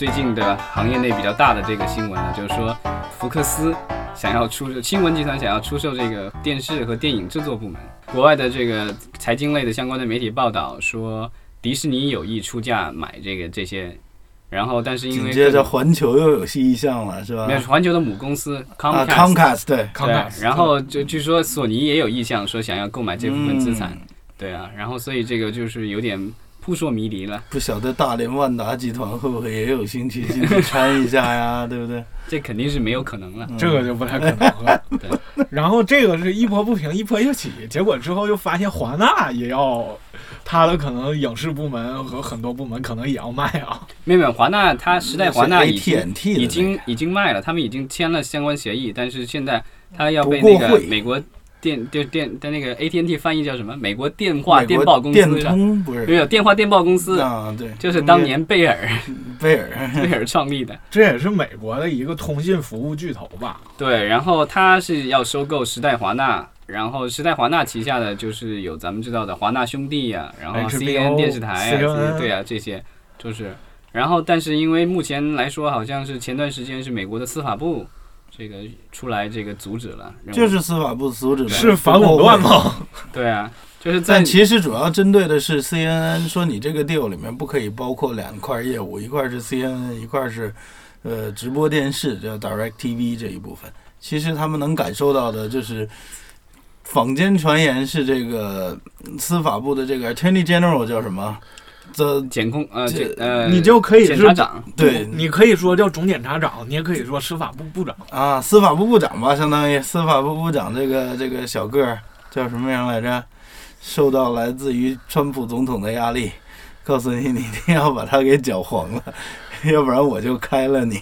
最近的行业内比较大的这个新闻呢，就是说福克斯想要出售新闻集团想要出售这个电视和电影制作部门。国外的这个财经类的相关的媒体报道说，迪士尼有意出价买这个这些，然后但是因为紧接着环球又有意向了，是吧？没有环球的母公司啊 Comcast，、，Comcast 对，对，然后就据说索尼也有意向说想要购买这部分资产，嗯。对啊，然后所以这个就是有点扑朔迷离了，不晓得大连万达集团会不会也有兴趣进去参一下呀？对不对？这肯定是没有可能了。嗯这个就不太可能了。对然后这个是一波不平一波又起，结果之后又发现华纳也要他的可能影视部门和很多部门可能也要卖啊。没有没有，华纳它时代华纳已经已经已经卖了，他们已经签了相关协议，但是现在他要被那个美国电电电的那个 AT&T 翻译叫什么？美国电话电报公司是吧？通不是没有电话电报公司，啊？对，就是当年贝尔贝尔贝尔创立的。这也是美国的一个通信服务巨头吧？对，然后他是要收购时代华纳，然后时代华纳旗下的就是有咱们知道的华纳兄弟呀、然后 CNN 电视台啊，对啊，这些就是，然后但是因为目前来说，好像是前段时间是美国的司法部这个出来这个阻止了，就是司法部阻止了，是反垄断？吗？对啊，就是在但其实主要针对的是 CNN，说你这个 deal 里面不可以包括两块业务，一块是 CNN，一块是呃直播电视，叫 Direct TV 这一部分。其实他们能感受到的就是，坊间传言是这个司法部的这个 Attorney General 叫什么？这检控呃这检呃，你就可以是检察长，对你可以说叫总检察长，你也可以说司法部部长。啊，司法部部长吧，相当于司法部部长这个这个小个儿叫什么名来着？受到来自于川普总统的压力，告诉你你一定要把他给搅黄了，要不然我就开了你。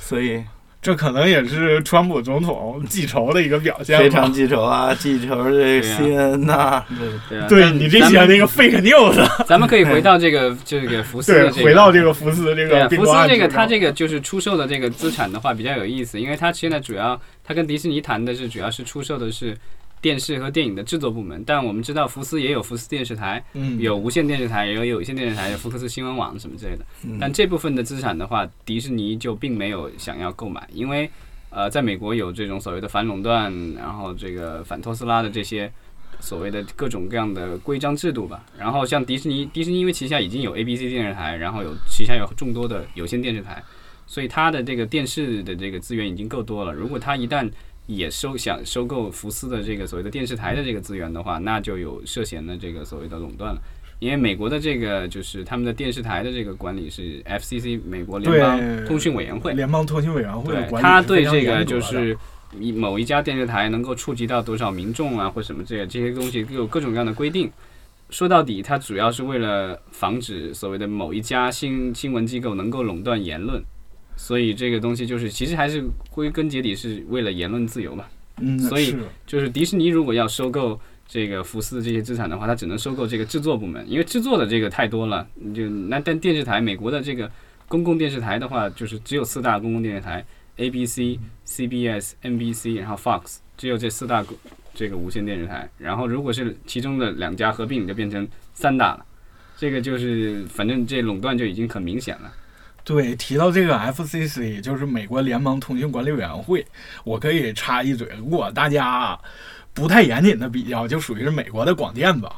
所以这可能也是川普总统记仇的一个表现。非常记仇啊，记仇这个对啊 CNN 呐、对啊，对但你这些那个 fake news，咱们可以回到这个这个福斯的，这个，回到这个福斯这个并福斯这个购案之上它这个就是出售的这个资产的话比较有意思，因为他现在主要他跟迪士尼谈的是主要是出售的是电视和电影的制作部门，但我们知道福斯也有福斯电视台，嗯有无线电视台，也有有线电视台，有福克斯新闻网什么之类的。嗯但这部分的资产的话，迪士尼就并没有想要购买，因为呃，在美国有这种所谓的反垄断，然后这个反特斯拉的这些所谓的各种各样的规章制度吧。然后像迪士尼，迪士尼因为旗下已经有 ABC 电视台，然后有旗下有众多的有线电视台，所以它的这个电视的这个资源已经够多了。如果它一旦也收想收购福斯的这个所谓的电视台的这个资源的话，那就有涉嫌的这个所谓的垄断了。因为美国的这个就是他们的电视台的这个管理是 FCC 美国联邦通讯委员会，联邦通讯委员会对，他对这个就是一某一家电视台能够触及到多少民众啊，或什么这些这些东西都有各种各样的规定。说到底，它主要是为了防止所谓的某一家新新闻机构能够垄断言论，所以这个东西就是其实还是归根结底是为了言论自由嘛。嗯，所以就是迪士尼如果要收购这个福斯这些资产的话，它只能收购这个制作部门，因为制作的这个太多了。你就那但电视台，美国的这个公共电视台的话，就是只有四大公共电视台：ABC、CBS、NBC，然后 Fox，只有这四大这个无线电视台。然后如果是其中的两家合并，就变成三大了。这个就是反正这垄断就已经很明显了。对，提到这个 FCC，就是美国联邦通讯管理委员会，我可以插一嘴，如果大家不太严谨的比较，就属于是美国的广电吧。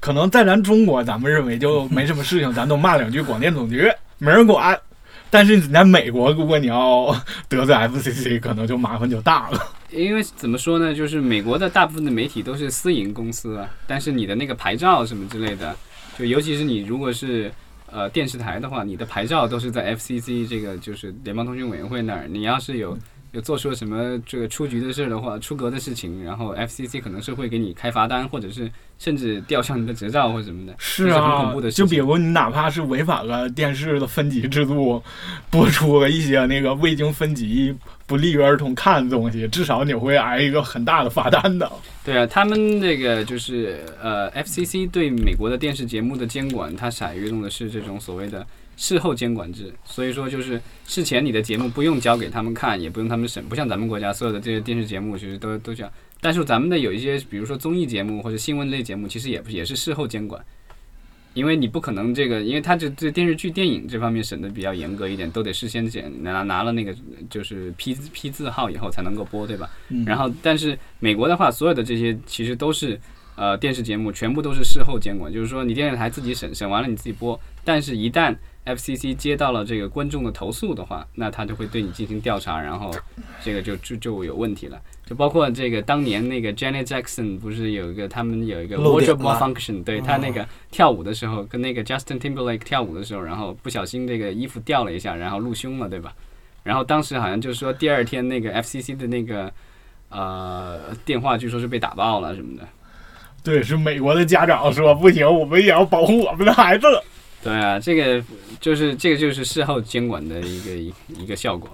可能在咱中国，咱们认为就没什么事情，咱都骂两句广电总局，没人管。但是你在美国，如果你要得罪 FCC，可能就麻烦就大了。因为怎么说呢，就是美国的大部分的媒体都是私营公司，但是你的那个牌照什么之类的，就尤其是你如果是呃电视台的话，你的牌照都是在 FCC 这个就是联邦通讯委员会那儿，你要是有有做出了什么这个出局的事儿的话，出格的事情，然后 FCC 可能是会给你开罚单，或者是甚至吊销你的执照或什么的，是啊是很啊恐怖的，事情。就比如你哪怕是违反了电视的分级制度，播出了一些那个未经分级、不利于儿童看的东西，至少你会挨一个很大的罚单的。对啊，他们那个就是呃，FCC 对美国的电视节目的监管，它采用的是这种所谓的事后监管制，所以说就是事前你的节目不用交给他们看，也不用他们审，不像咱们国家所有的这些电视节目其实都都这样。但是咱们的有一些，比如说综艺节目或者新闻类节目，其实也不也是事后监管。因为你不可能这个，因为他这这电视剧、电影这方面审的比较严格一点，都得事先检拿拿了那个就是批批字号以后才能够播，对吧？嗯然后，但是美国的话，所有的这些其实都是呃电视节目，全部都是事后监管，就是说你电视台自己审，审完了你自己播，但是一旦 FCC 接到了这个观众的投诉的话，那他就会对你进行调查，然后这个就就就有问题了。就包括这个当年那个 Janet Jackson 不是有一个他们有一个 wardrobe 吗 malfunction，对他那个跳舞的时候跟那个 Justin Timberlake 跳舞的时候，然后不小心这个衣服掉了一下，然后露胸了，对吧？然后当时好像就是说第二天那个 FCC 的那个呃电话据说是被打爆了什么的。对，是美国的家长说不行，我们也要保护我们的孩子。对啊，这个就是这个就是事后监管的一个一一个效果。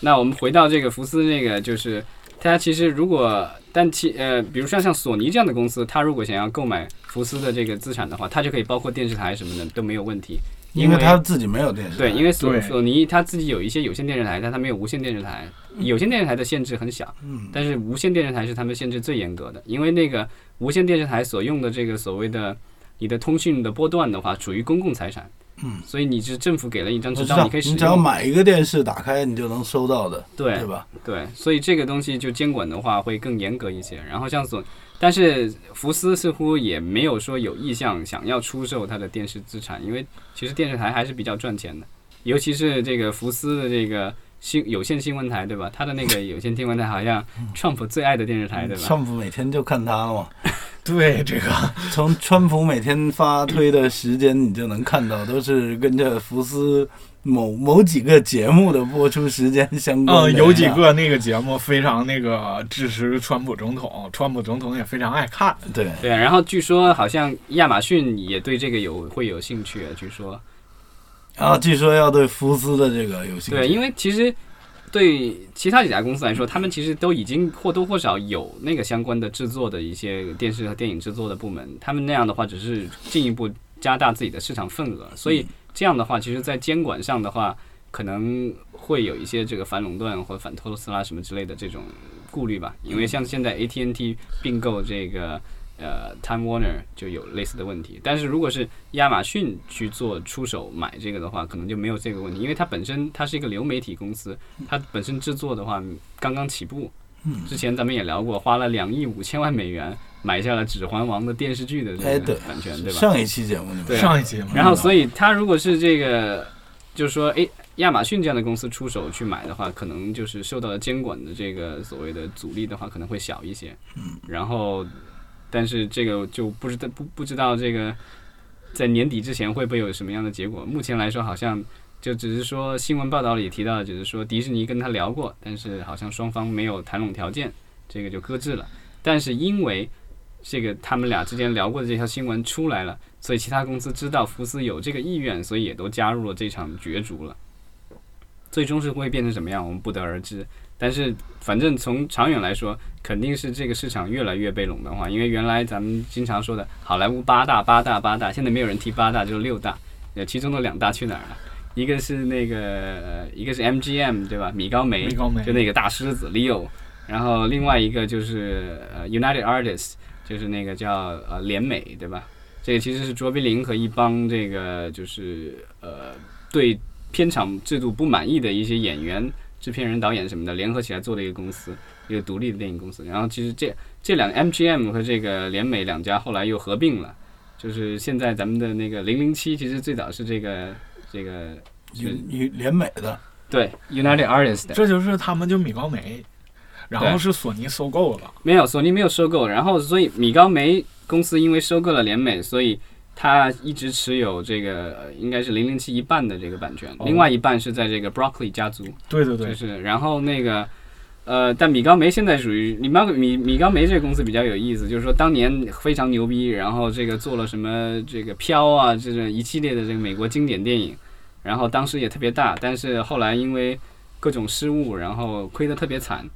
那我们回到这个福斯那个，就是它其实如果但其呃，比如说像索尼这样的公司，它如果想要购买福斯的这个资产的话，它就可以包括电视台什么的都没有问题。因为他自己没有电视台。对，因为索索尼它自己有一些有线电视台，但它没有无线电视台。有线电视台的限制很小，嗯，但是无线电视台是他们限制最严格的，因为那个无线电视台所用的这个所谓的你的通讯的波段的话，属于公共财产，嗯，所以你是政府给了一张执照，你可以使你只要，买一个电视打开，你就能收到的，对对吧？对，所以这个东西就监管的话会更严格一些。然后像索，但是福斯似乎也没有说有意向想要出售它的电视资产，因为其实电视台还是比较赚钱的，尤其是这个福斯的这个新有线新闻台，对吧？他的那个有线新闻台好像 Trump 最爱的电视台，对吧？？Trump 每天就看他了嘛，对，这个 从川普每天发推的时间你就能看到，都是跟着福斯某某几个节目的播出时间相关。嗯，有几个那个节目非常那个支持川普总统，川普总统也非常爱看。对，对，然后据说好像亚马逊也对这个有会有兴趣，据说。然后据说要对福斯的这个有兴趣。对，因为其实对其他几家公司来说，他们其实都已经或多或少有那个相关的制作的一些电视和电影制作的部门，他们那样的话只是进一步加大自己的市场份额，所以这样的话，其实在监管上的话，可能会有一些这个反垄断或反托斯拉什么之类的这种顾虑吧，因为像现在 AT&T 并购这个。呃，Time Warner 就有类似的问题，但是如果是亚马逊去做出手买这个的话，可能就没有这个问题，因为它本身它是一个流媒体公司，它本身制作的话刚刚起步。之前咱们也聊过，花了两亿五千万美元买下了《指环王》的电视剧的这个版权，对吧？上一期节目，对啊上一期嘛，然后，所以他如果是这个，就是说，诶，亚马逊这样的公司出手去买的话，可能就是受到了监管的这个所谓的阻力的话，可能会小一些。嗯。然后，但是这个就不知道不不知道这个在年底之前会不会有什么样的结果。目前来说，好像就只是说新闻报道里提到的，只是说迪士尼跟他聊过，但是好像双方没有谈拢条件，这个就搁置了。但是因为这个他们俩之间聊过的这条新闻出来了，所以其他公司知道福斯有这个意愿，所以也都加入了这场角逐了。最终是会变成什么样，我们不得而知。但是反正从长远来说，肯定是这个市场越来越被垄断化。因为原来咱们经常说的好莱坞八大、八大、八大，现在没有人提八大，就是六大。呃，其中的两大去哪儿了？一个是那个，一个是 MGM 对吧？米高梅，米高梅就那个大狮子 Leo，然后另外一个就是呃 United Artists，就是那个叫呃联美对吧？这个其实是卓别林和一帮这个就是呃对片场制度不满意的一些演员、制片人、导演什么的联合起来做的一个公司，一个独立的电影公司。然后其实这这两个 MGM 和这个联美两家后来又合并了，就是现在咱们的那个零零七，其实最早是这个这个与与联美的，对 United Artists 的。这就是他们就米高梅，然后是索尼收购了。没有，索尼没有收购，然后所以米高梅公司因为收购了联美，所以它一直持有这个呃应该是零零七一半的这个版权，哦。另外一半是在这个 Broccoli 家族，对对对，就是然后那个呃，但米高梅现在属于米高米米高梅这个公司比较有意思，就是说当年非常牛逼，然后这个做了什么这个飘啊，这个一系列的这个美国经典电影，然后当时也特别大，但是后来因为各种失误，然后亏得特别惨，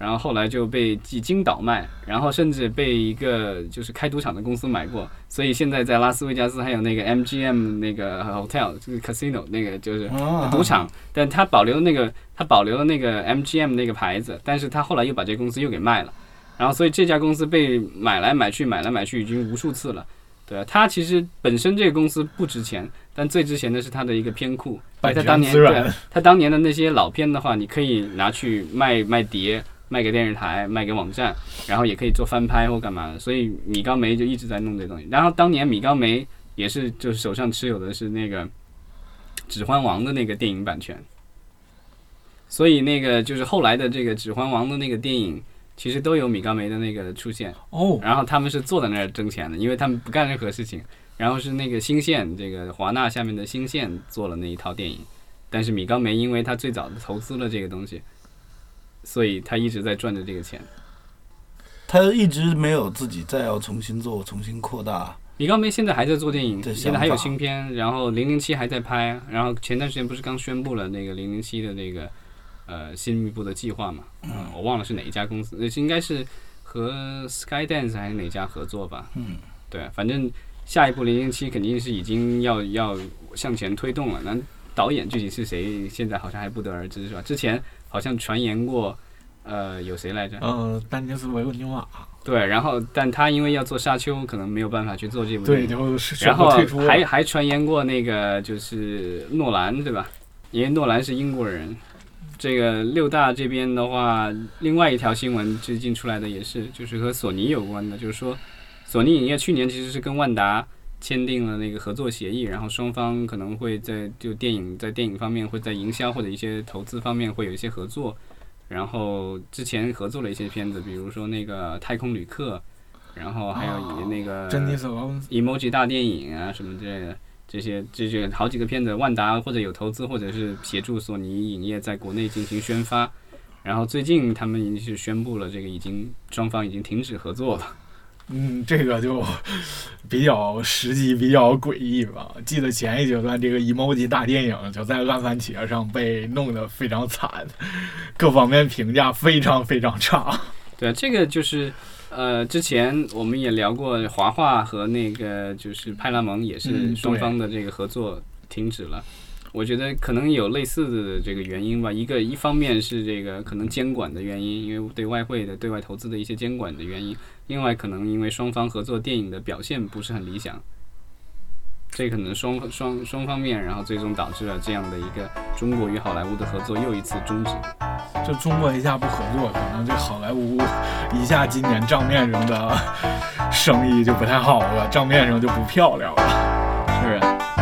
然后后来就被几经倒卖，然后甚至被一个就是开赌场的公司买过，所以现在在拉斯维加斯还有那个 MGM 那个 hotel 就是 casino 那个就是啊赌场，但他保留了那个他保留了那个 MGM 那个牌子，但是他后来又把这公司又给卖了，然后所以这家公司被买来买去买来买去已经无数次了。对啊，它其实本身这个公司不值钱，但最值钱的是它的一个片库。版权它当年对它当年的那些老片的话，你可以拿去卖卖碟，卖给电视台，卖给网站，然后也可以做翻拍或干嘛的。所以米高梅就一直在弄这东西。然后当年米高梅也是就是手上持有的是那个《指环王》的那个电影版权，所以那个就是后来的这个《指环王》的那个电影。其实都有米高梅的那个出现，哦，然后他们是坐在那儿挣钱的，因为他们不干任何事情。然后是那个新线，这个华纳下面的新线做了那一套电影，但是米高梅因为他最早的投资了这个东西，所以他一直在赚着这个钱。他一直没有自己再要重新做、重新扩大。李高梅现在还在做电影，现在还有新片，然后零零七还在拍，然后前段时间不是刚宣布了那个零零七的那个呃新一部的计划嘛？嗯，我忘了是哪一家公司，呃应该是和 Skydance 还是哪家合作吧？嗯，对，反正下一步零零七肯定是已经要要向前推动了。那导演具体是谁，现在好像还不得而知，是吧？之前好像传言过，呃，有谁来着？呃，丹尼斯维欧纽瓦，对，然后但他因为要做沙丘，可能没有办法去做这部电对，然后还还传言过那个就是诺兰，对吧？因为诺兰是英国人。这个六大这边的话，另外一条新闻最近出来的也是，就是和索尼有关的，就是说索尼影业去年其实是跟万达签订了那个合作协议，然后双方可能会在就电影在电影方面会在营销或者一些投资方面会有一些合作。然后之前合作了一些片子，比如说那个《太空旅客》，然后还有以那个 emoji 大电影啊什么之类的，这些这些好几个片子，万达或者有投资，或者是协助索尼影业在国内进行宣发。然后最近他们已经是宣布了，这个已经双方已经停止合作了。嗯，这个就比较实际，比较诡异吧。记得前一阶段这个 emoji 大电影就在烂番茄上被弄得非常惨，各方面评价非常非常差。对，这个就是呃，之前我们也聊过，华化和那个就是派拉蒙也是嗯双方的这个合作停止了。我觉得可能有类似的这个原因吧。一个一方面是这个可能监管的原因，因为对外汇的对外投资的一些监管的原因；另外可能因为双方合作电影的表现不是很理想，这可能双双双方面，然后最终导致了这样的一个中国与好莱坞的合作又一次终止。这中国一下不合作，可能这好莱坞一下今年账面上的生意就不太好了，账面上就不漂亮了。是啊。